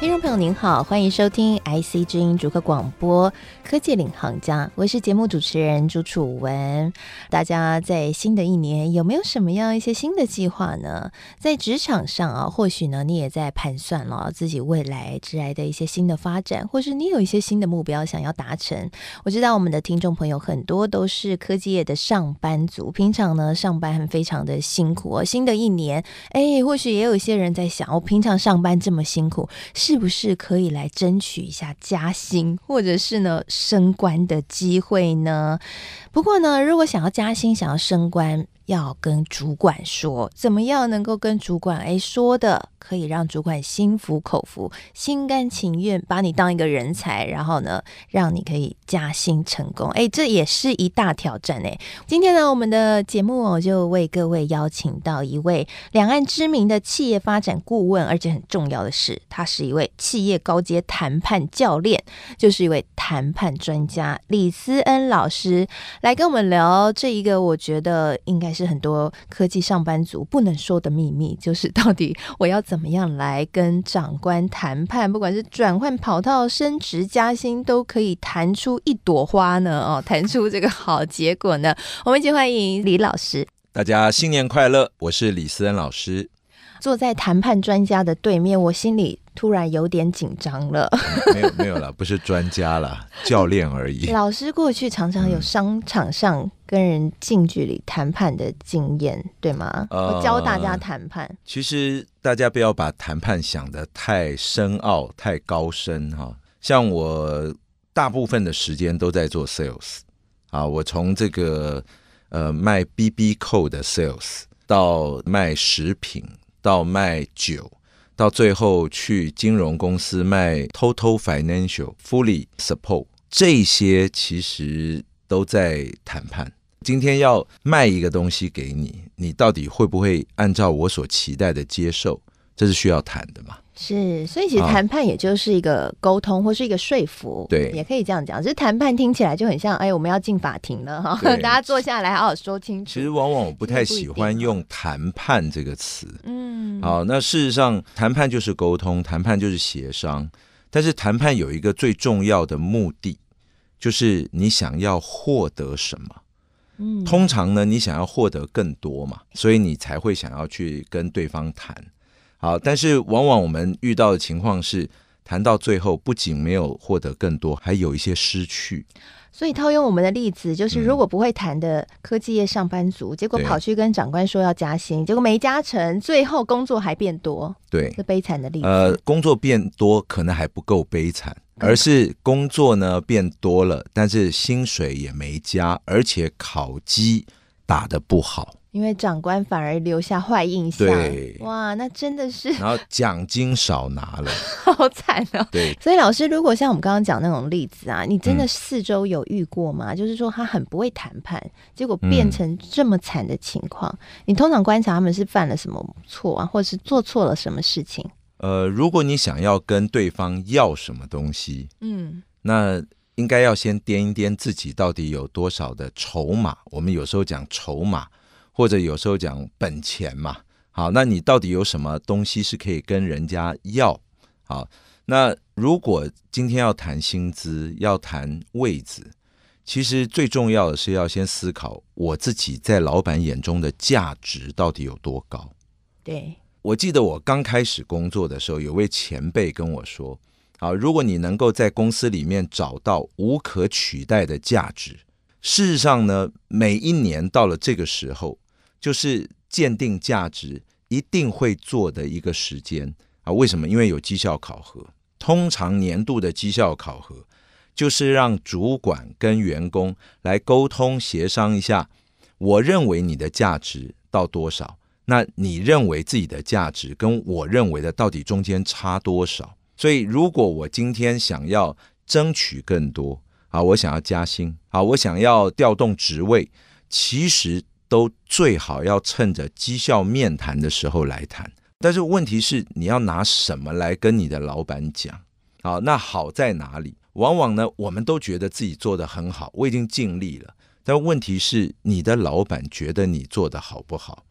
听众朋友您好，欢迎收听 IC 之音逐客广播科技领航家，我是节目主持人朱楚文。大家在新的一年有没有什么样一些新的计划呢？在职场上啊，或许呢你也在盘算了自己未来之来的一些新的发展，或是你有一些新的目标想要达成。我知道我们的听众朋友很多都是科技业的上班族，平常呢上班很非常的辛苦哦。新的一年，哎，或许也有一些人在想，我平常上班这么辛苦。是不是可以来争取一下加薪，或者是呢升官的机会呢？不过呢，如果想要加薪、想要升官，要跟主管说，怎么样能够跟主管哎说的，可以让主管心服口服、心甘情愿把你当一个人才，然后呢，让你可以加薪成功。哎，这也是一大挑战哎。今天呢，我们的节目我就为各位邀请到一位两岸知名的企业发展顾问，而且很重要的是，他是一位企业高阶谈判教练，就是一位谈判专家李思恩老师，来跟我们聊这一个，我觉得应该。是很多科技上班族不能说的秘密，就是到底我要怎么样来跟长官谈判，不管是转换跑道、升职加薪，都可以谈出一朵花呢？哦，谈出这个好结果呢？我们一起欢迎李老师。大家新年快乐！我是李思恩老师。坐在谈判专家的对面，我心里突然有点紧张了。嗯、没有没有了，不是专家了，教练而已。老师过去常常有商场上跟人近距离谈判的经验，对吗？呃、我教大家谈判。其实大家不要把谈判想得太深奥、太高深哈。像我大部分的时间都在做 sales 啊，我从这个呃卖 BB Code 的 sales 到卖食品。到卖酒，到最后去金融公司卖 Total Financial Fully Support，这些其实都在谈判。今天要卖一个东西给你，你到底会不会按照我所期待的接受？这是需要谈的嘛？是，所以其实谈判也就是一个沟通，或是一个说服，对，也可以这样讲。只是谈判听起来就很像，哎，我们要进法庭了哈，大家坐下来好好说清楚。其实往往我不太喜欢用谈判这个词，嗯，好，那事实上谈判就是沟通，谈判就是协商，但是谈判有一个最重要的目的，就是你想要获得什么？嗯，通常呢，你想要获得更多嘛，所以你才会想要去跟对方谈。好，但是往往我们遇到的情况是，谈到最后不仅没有获得更多，还有一些失去。所以套用我们的例子，就是如果不会谈的科技业上班族，嗯、结果跑去跟长官说要加薪，结果没加成，最后工作还变多，对，是悲惨的例子。呃，工作变多可能还不够悲惨，而是工作呢变多了，但是薪水也没加，而且考绩打得不好。因为长官反而留下坏印象，对，哇，那真的是，然后奖金少拿了，好惨哦。对，所以老师，如果像我们刚刚讲那种例子啊，你真的四周有遇过吗？嗯、就是说他很不会谈判，结果变成这么惨的情况，嗯、你通常观察他们是犯了什么错啊，或者是做错了什么事情？呃，如果你想要跟对方要什么东西，嗯，那应该要先掂一掂自己到底有多少的筹码。我们有时候讲筹码。或者有时候讲本钱嘛，好，那你到底有什么东西是可以跟人家要？好，那如果今天要谈薪资，要谈位置，其实最重要的是要先思考我自己在老板眼中的价值到底有多高。对，我记得我刚开始工作的时候，有位前辈跟我说：“好，如果你能够在公司里面找到无可取代的价值，事实上呢，每一年到了这个时候。”就是鉴定价值一定会做的一个时间啊？为什么？因为有绩效考核。通常年度的绩效考核，就是让主管跟员工来沟通协商一下。我认为你的价值到多少？那你认为自己的价值跟我认为的到底中间差多少？所以，如果我今天想要争取更多啊，我想要加薪啊，我想要调动职位，其实。都最好要趁着绩效面谈的时候来谈，但是问题是你要拿什么来跟你的老板讲好，那好在哪里？往往呢，我们都觉得自己做得很好，我已经尽力了。但问题是，你的老板觉得你做得好不好？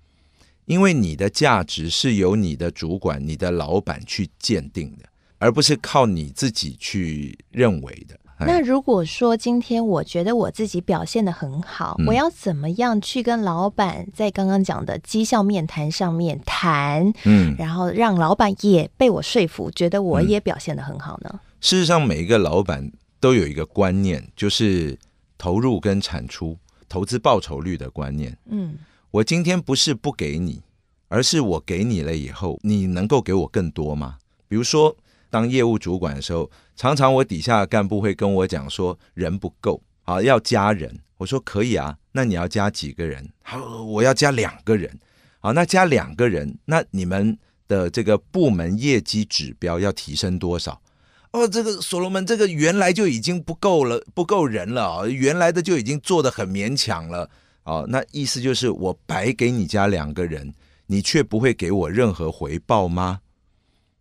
因为你的价值是由你的主管、你的老板去鉴定的，而不是靠你自己去认为的。那如果说今天我觉得我自己表现的很好，嗯，我要怎么样去跟老板在刚刚讲的绩效面谈上面谈？嗯，然后让老板也被我说服，觉得我也表现的很好呢？嗯，事实上，每一个老板都有一个观念，就是投入跟产出、投资报酬率的观念。嗯，我今天不是不给你，而是我给你了以后，你能够给我更多吗？比如说。当业务主管的时候，常常我底下的干部会跟我讲说人不够，好，要加人。我说可以啊，那你要加几个人？好，我要加两个人。好，那加两个人，那你们的这个部门业绩指标要提升多少？哦，这个所罗门，这个原来就已经不够了，不够人了啊，原来的就已经做得很勉强了。哦，那意思就是我白给你加两个人，你却不会给我任何回报吗？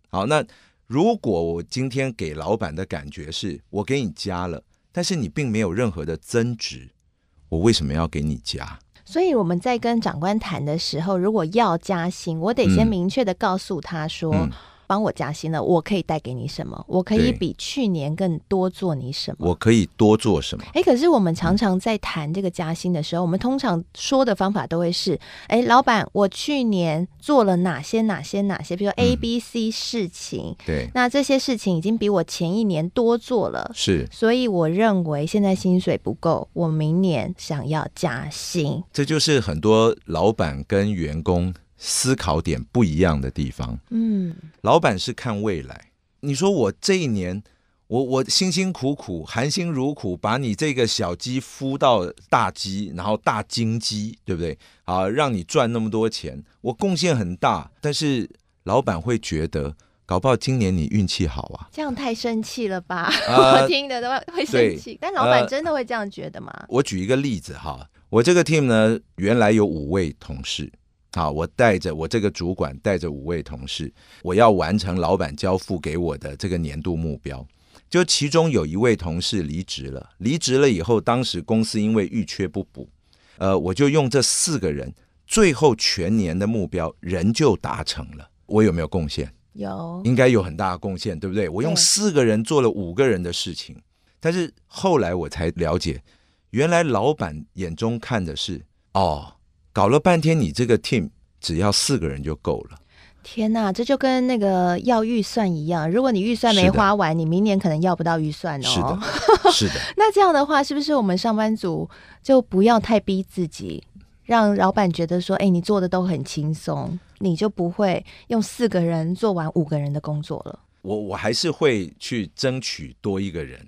好，那。如果我今天给老板的感觉是我给你加了，但是你并没有任何的增值，我为什么要给你加？所以我们在跟长官谈的时候，如果要加薪，我得先明确的告诉他说。嗯嗯帮我加薪了，我可以带给你什么？我可以比去年更多做你什么？我可以多做什么？哎，可是我们常常在谈这个加薪的时候，嗯、我们通常说的方法都会是：哎，老板，我去年做了哪些哪些哪些，比如说 A、B、C 事情，嗯、对，那这些事情已经比我前一年多做了，是，所以我认为现在薪水不够，我明年想要加薪。这就是很多老板跟员工。思考点不一样的地方，嗯，老板是看未来。你说我这一年，我我辛辛苦苦、含辛茹苦，把你这个小鸡孵到大鸡，然后大金鸡，对不对？啊，让你赚那么多钱，我贡献很大。但是老板会觉得，搞不好今年你运气好啊，这样太生气了吧？呃、我听的都会生气。但老板真的会这样觉得吗？呃、我举一个例子哈，我这个 team 呢，原来有五位同事。好，我带着我这个主管带着五位同事，我要完成老板交付给我的这个年度目标。就其中有一位同事离职了，离职了以后，当时公司因为遇缺不补，呃，我就用这四个人，最后全年的目标仍旧达成了。我有没有贡献？有，应该有很大的贡献，对不对？我用四个人做了五个人的事情，但是后来我才了解，原来老板眼中看的是哦。搞了半天，你这个 team 只要四个人就够了。天哪，这就跟那个要预算一样，如果你预算没花完，你明年可能要不到预算哦。是的，是的。那这样的话，是不是我们上班族就不要太逼自己，让老板觉得说，哎，你做的都很轻松，你就不会用四个人做完五个人的工作了？我我还是会去争取多一个人，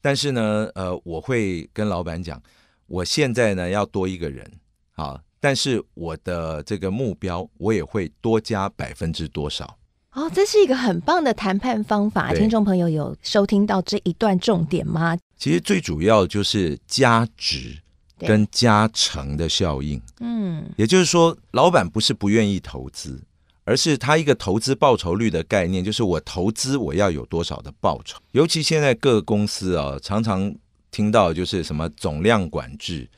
但是呢，呃，我会跟老板讲，我现在呢要多一个人，好。但是我的这个目标，我也会多加百分之多少？哦，这是一个很棒的谈判方法。听众朋友有收听到这一段重点吗？其实最主要就是加值跟加成的效应。嗯，也就是说，老板不是不愿意投资，而是他一个投资报酬率的概念，就是我投资我要有多少的报酬。尤其现在各个公司啊，常常听到就是什么总量管制。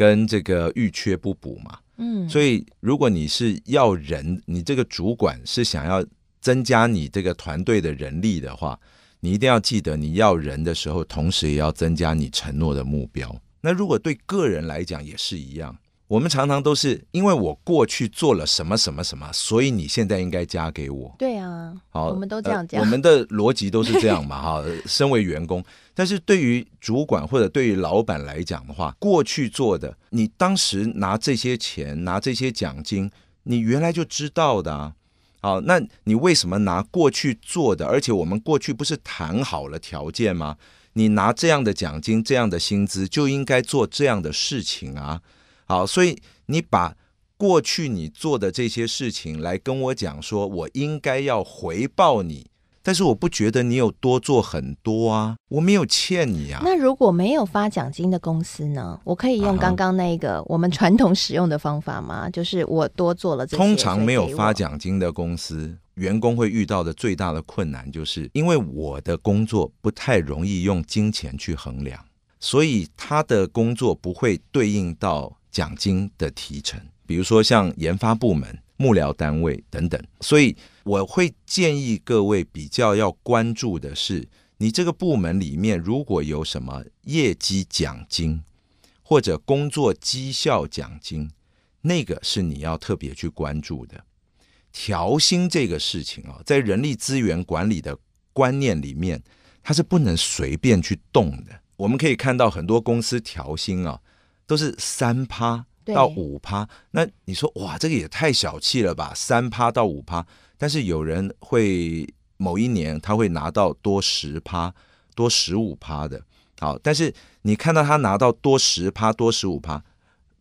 跟这个欲缺不补嘛，嗯，所以如果你是要人，你这个主管是想要增加你这个团队的人力的话，你一定要记得，你要人的时候，同时也要增加你承诺的目标。那如果对个人来讲也是一样。我们常常都是因为我过去做了什么什么什么，所以你现在应该加给我。对啊，好，我们都这样讲，呃，我们的逻辑都是这样嘛，哈。身为员工，但是对于主管或者对于老板来讲的话，过去做的，你当时拿这些钱，拿这些奖金，你原来就知道的啊。好，那你为什么拿过去做的？而且我们过去不是谈好了条件吗？你拿这样的奖金，这样的薪资，就应该做这样的事情啊。好，所以你把过去你做的这些事情来跟我讲，说我应该要回报你，但是我不觉得你有多做很多啊，我没有欠你啊。那如果没有发奖金的公司呢？我可以用刚刚那个我们传统使用的方法吗？就是我多做了这些。通常没有发奖金的公司，员工会遇到的最大的困难，就是因为我的工作不太容易用金钱去衡量，所以他的工作不会对应到奖金的提成。比如说像研发部门、幕僚单位等等，所以我会建议各位比较要关注的是，你这个部门里面如果有什么业绩奖金或者工作绩效奖金，那个是你要特别去关注的。调薪这个事情啊，在人力资源管理的观念里面，它是不能随便去动的。我们可以看到很多公司调薪啊，都是三趴到五趴。那你说哇，这个也太小气了吧？三趴到五趴，但是有人会某一年他会拿到多十趴、多十五趴的。好，但是你看到他拿到多十趴、多十五趴，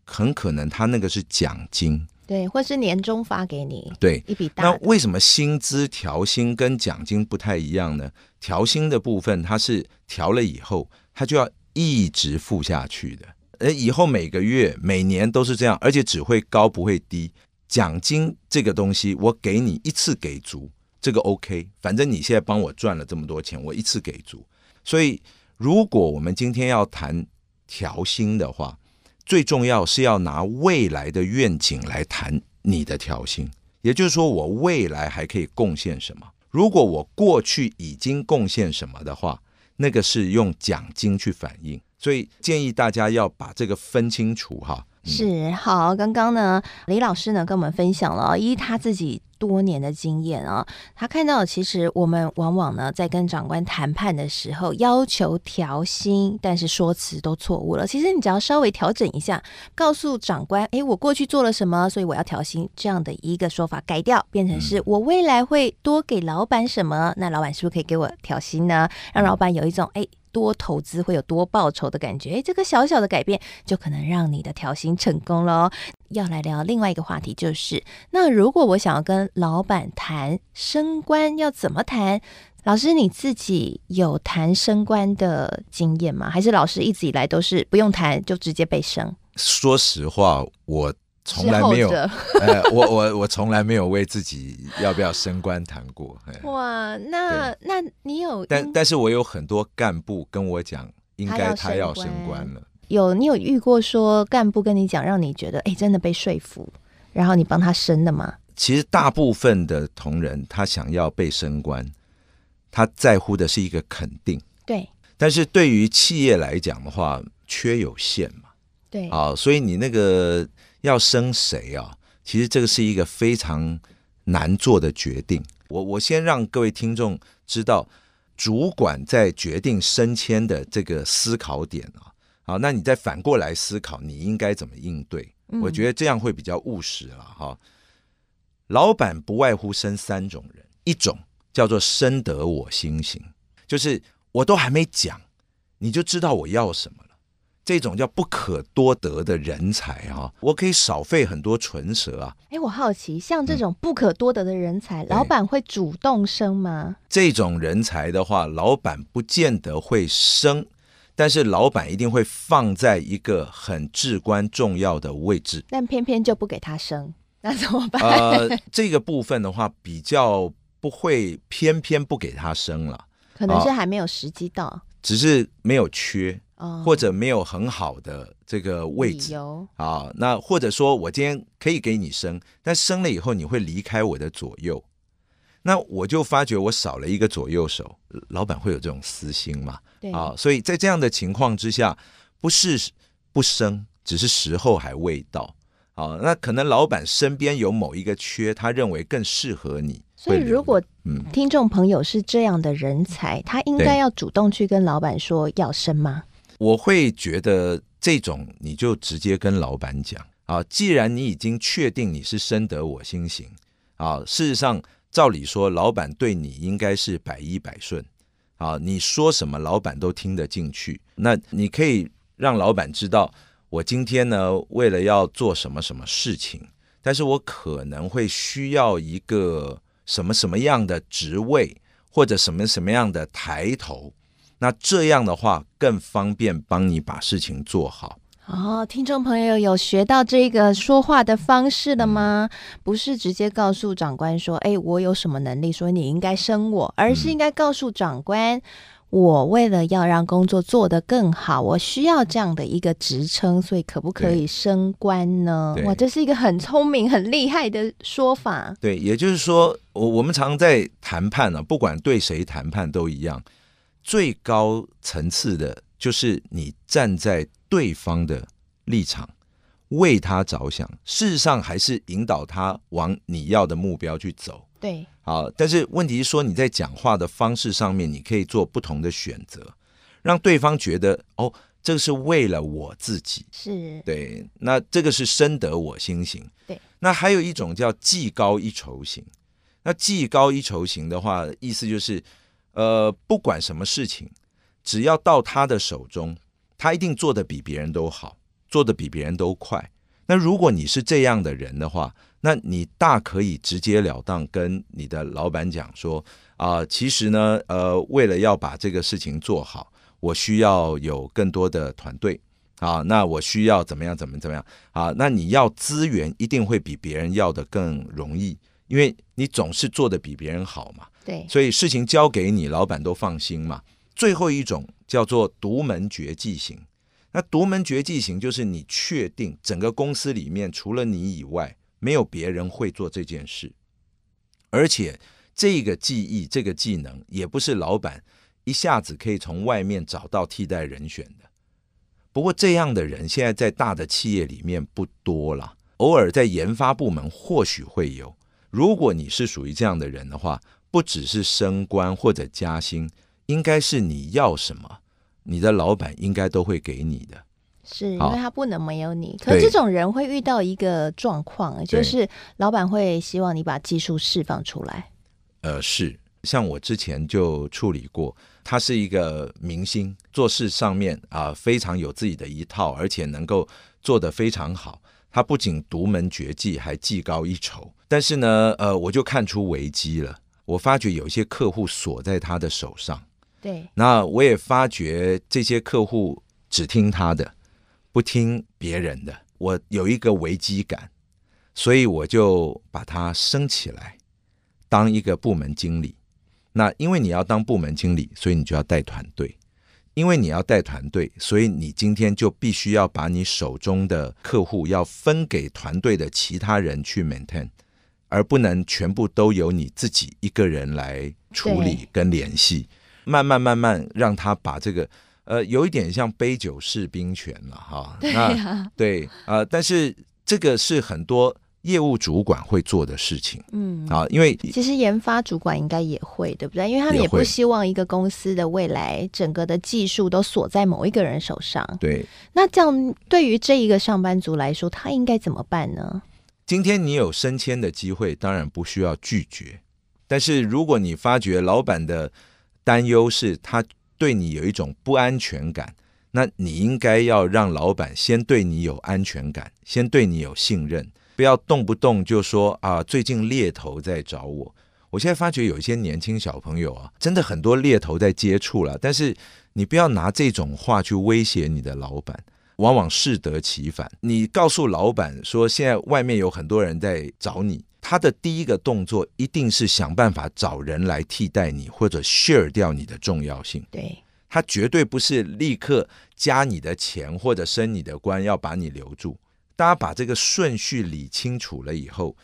很可能他那个是奖金。对，或是年终发给你，对一笔大。那为什么薪资调薪跟奖金不太一样呢？调薪的部分，它是调了以后，它就要一直付下去的，而以后每个月、每年都是这样，而且只会高不会低。奖金这个东西，我给你一次给足，这个 OK，反正你现在帮我赚了这么多钱，我一次给足。所以，如果我们今天要谈调薪的话，最重要是要拿未来的愿景来谈你的调薪，也就是说，我未来还可以贡献什么？如果我过去已经贡献什么的话，那个是用奖金去反映。所以建议大家要把这个分清楚哈。是好，刚刚呢，李老师呢跟我们分享了，依他自己多年的经验啊，他看到其实我们往往呢在跟长官谈判的时候要求调薪，但是说辞都错误了。其实你只要稍微调整一下，告诉长官，哎，我过去做了什么，所以我要调薪，这样的一个说法改掉，变成是我未来会多给老板什么，那老板是不是可以给我调薪呢？让老板有一种哎。多投资会有多报酬的感觉，诶，这个小小的改变就可能让你的调薪成功了。要来聊另外一个话题，就是那如果我想要跟老板谈升官，要怎么谈？老师你自己有谈升官的经验吗？还是老师一直以来都是不用谈就直接被升？说实话，我。从来没有，呃、我我我从来没有为自己要不要升官谈过。哇，那那你有？但但是我有很多干部跟我讲，应该他要升官了。有你有遇过说干部跟你讲，让你觉得哎真的被说服，然后你帮他升的吗？其实大部分的同仁他想要被升官，他在乎的是一个肯定。对。但是对于企业来讲的话，缺有限嘛。对。啊，所以你那个。要升谁啊？其实这个是一个非常难做的决定。我我先让各位听众知道，主管在决定升迁的这个思考点啊。好，那你再反过来思考，你应该怎么应对？我觉得这样会比较务实了哈。老板不外乎生三种人，一种叫做深得我心型，就是我都还没讲，你就知道我要什么。这种叫不可多得的人才啊，我可以少费很多唇舌啊。哎，我好奇，像这种不可多得的人才，嗯、老板会主动升吗？这种人才的话，老板不见得会升，但是老板一定会放在一个很至关重要的位置。但偏偏就不给他升，那怎么办？呃，这个部分的话，比较不会偏偏不给他升了，可能是还没有时机到，啊、只是没有缺。或者没有很好的这个位置啊，那或者说我今天可以给你生，但生了以后你会离开我的左右，那我就发觉我少了一个左右手，老板会有这种私心嘛？对啊，所以在这样的情况之下，不是不生，只是时候还未到啊。那可能老板身边有某一个缺，他认为更适合你。所以，如果听众朋友是这样的人才，嗯、他应该要主动去跟老板说要生吗？我会觉得这种你就直接跟老板讲啊，既然你已经确定你是深得我心型啊，事实上照理说老板对你应该是百依百顺啊，你说什么老板都听得进去。那你可以让老板知道，我今天呢为了要做什么什么事情，但是我可能会需要一个什么什么样的职位或者什么什么样的抬头。那这样的话更方便帮你把事情做好哦，听众朋友有学到这个说话的方式了吗？嗯、不是直接告诉长官说：“哎，我有什么能力，所以你应该升我。”而是应该告诉长官。嗯我为了要让工作做得更好，我需要这样的一个职称，所以可不可以升官呢？哇，这是一个很聪明、很厉害的说法。对，也就是说，我我们常在谈判呢、啊，不管对谁谈判都一样，最高层次的就是你站在对方的立场，为他着想，事实上还是引导他往你要的目标去走。对。好，但是问题是说你在讲话的方式上面，你可以做不同的选择，让对方觉得哦，这个是为了我自己，是对，那这个是深得我心型。对，那还有一种叫技高一筹型，那技高一筹型的话，意思就是，呃，不管什么事情，只要到他的手中，他一定做得比别人都好，做得比别人都快。那如果你是这样的人的话，那你大可以直截了当跟你的老板讲说啊、其实呢，呃，为了要把这个事情做好，我需要有更多的团队啊，那我需要怎么样，怎么怎么样啊？那你要资源一定会比别人要的更容易，因为你总是做的比别人好嘛。对，所以事情交给你，老板都放心嘛。最后一种叫做独门绝技型，那独门绝技型就是你确定整个公司里面除了你以外。没有别人会做这件事，而且这个技艺、这个技能也不是老板一下子可以从外面找到替代人选的。不过这样的人现在在大的企业里面不多了，偶尔在研发部门或许会有。如果你是属于这样的人的话，不只是升官或者加薪，应该是你要什么，你的老板应该都会给你的。是因为他不能没有你，可是这种人会遇到一个状况，就是老板会希望你把技术释放出来。呃，是，像我之前就处理过，他是一个明星，做事上面啊、呃、非常有自己的一套，而且能够做得非常好。他不仅独门绝技，还技高一筹。但是呢，呃，我就看出危机了，我发觉有一些客户锁在他的手上。对，那我也发觉这些客户只听他的。不听别人的，我有一个危机感，所以我就把他升起来，当一个部门经理。那因为你要当部门经理，所以你就要带团队。因为你要带团队，所以你今天就必须要把你手中的客户要分给团队的其他人去 maintain，而不能全部都由你自己一个人来处理跟联系。慢慢慢慢让他把这个。呃，有一点像杯酒释兵权了哈。对啊，对呃，但是这个是很多业务主管会做的事情。嗯啊，因为其实研发主管应该也会，对不对？因为他们也不希望一个公司的未来整个的技术都锁在某一个人手上。对，那这样对于这一个上班族来说，他应该怎么办呢？今天你有升迁的机会，当然不需要拒绝。但是如果你发觉老板的担忧是他。对你有一种不安全感，那你应该要让老板先对你有安全感，先对你有信任，不要动不动就说啊，最近猎头在找我。我现在发觉有一些年轻小朋友啊，真的很多猎头在接触了，但是你不要拿这种话去威胁你的老板，往往适得其反。你告诉老板说，现在外面有很多人在找你。他的第一个动作一定是想办法找人来替代你，或者 share 掉你的重要性。对，他绝对不是立刻加你的钱或者升你的官，要把你留住。大家把这个顺序理清楚了以后，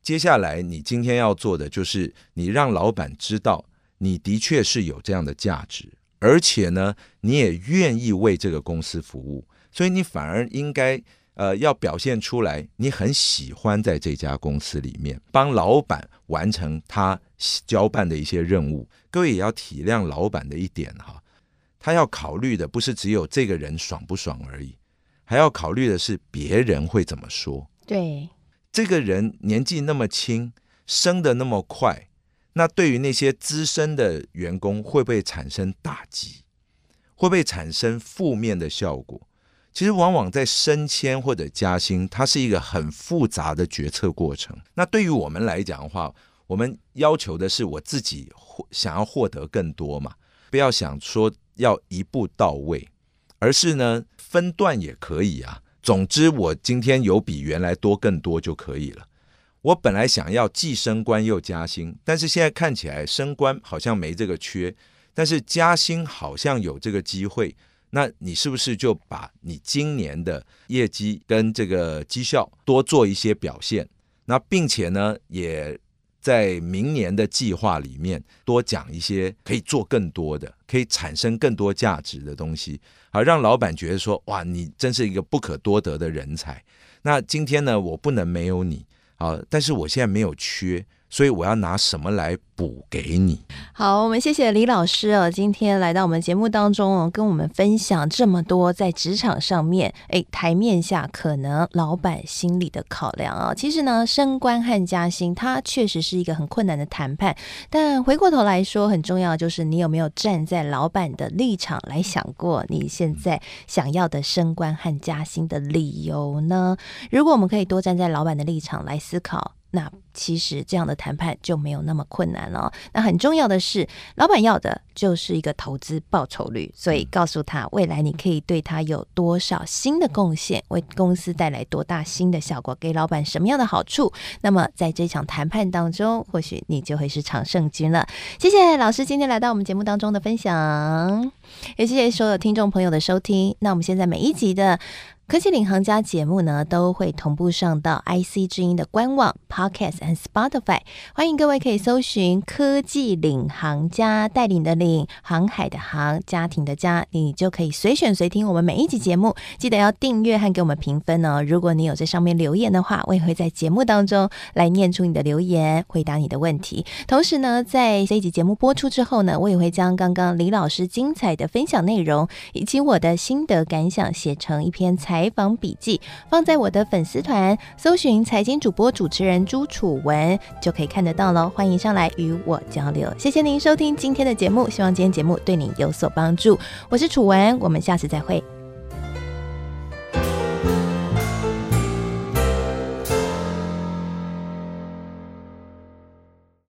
接下来你今天要做的就是，你让老板知道你的确是有这样的价值，而且呢，你也愿意为这个公司服务，所以你反而应该。呃，要表现出来，你很喜欢在这家公司里面帮老板完成他交办的一些任务。各位也要体谅老板的一点哈，他要考虑的不是只有这个人爽不爽而已，还要考虑的是别人会怎么说。对，这个人年纪那么轻，升的那么快，那对于那些资深的员工会不会产生打击？会不会产生负面的效果？其实往往在升迁或者加薪，它是一个很复杂的决策过程。那对于我们来讲的话，我们要求的是我自己想要获得更多嘛，不要想说要一步到位，而是呢分段也可以啊。总之，我今天有比原来多更多就可以了。我本来想要既升官又加薪，但是现在看起来升官好像没这个缺，但是加薪好像有这个机会。那你是不是就把你今年的业绩跟这个绩效多做一些表现？那并且呢，也在明年的计划里面多讲一些可以做更多的、可以产生更多价值的东西，好让老板觉得说：哇，你真是一个不可多得的人才。那今天呢，我不能没有你。好，但是我现在没有缺，所以我要拿什么来补给你？好，我们谢谢李老师哦，今天来到我们节目当中哦，跟我们分享这么多在职场上面，哎，台面下可能老板心里的考量啊。其实呢，升官和加薪，它确实是一个很困难的谈判。但回过头来说，很重要就是你有没有站在老板的立场来想过，你现在想要的升官和加薪的理由呢？如果我们可以多站在老板的立场来思考。那其实这样的谈判就没有那么困难了。那很重要的是，老板要的就是一个投资报酬率，所以告诉他未来你可以对他有多少新的贡献，为公司带来多大新的效果，给老板什么样的好处。那么在这场谈判当中，或许你就会是常胜军了。谢谢老师今天来到我们节目当中的分享，也谢谢所有听众朋友的收听。那我们现在每一集的。科技领航家节目呢，都会同步上到 IC 之音的官网、Podcast 和 Spotify。欢迎各位可以搜寻“科技领航家”，带领的领，航海的航，家庭的家，你就可以随选随听我们每一集节目。记得要订阅和给我们评分哦。如果你有在上面留言的话，我也会在节目当中来念出你的留言，回答你的问题。同时呢，在这一集节目播出之后呢，我也会将刚刚李老师精彩的分享内容以及我的心得感想写成一篇采。访笔记放在我的粉丝团，搜寻财经主播主持人朱楚文就可以看得到喽。欢迎上来与我交流。谢谢您收听今天的节目，希望今天节目对你有所帮助。我是楚文，我们下次再会。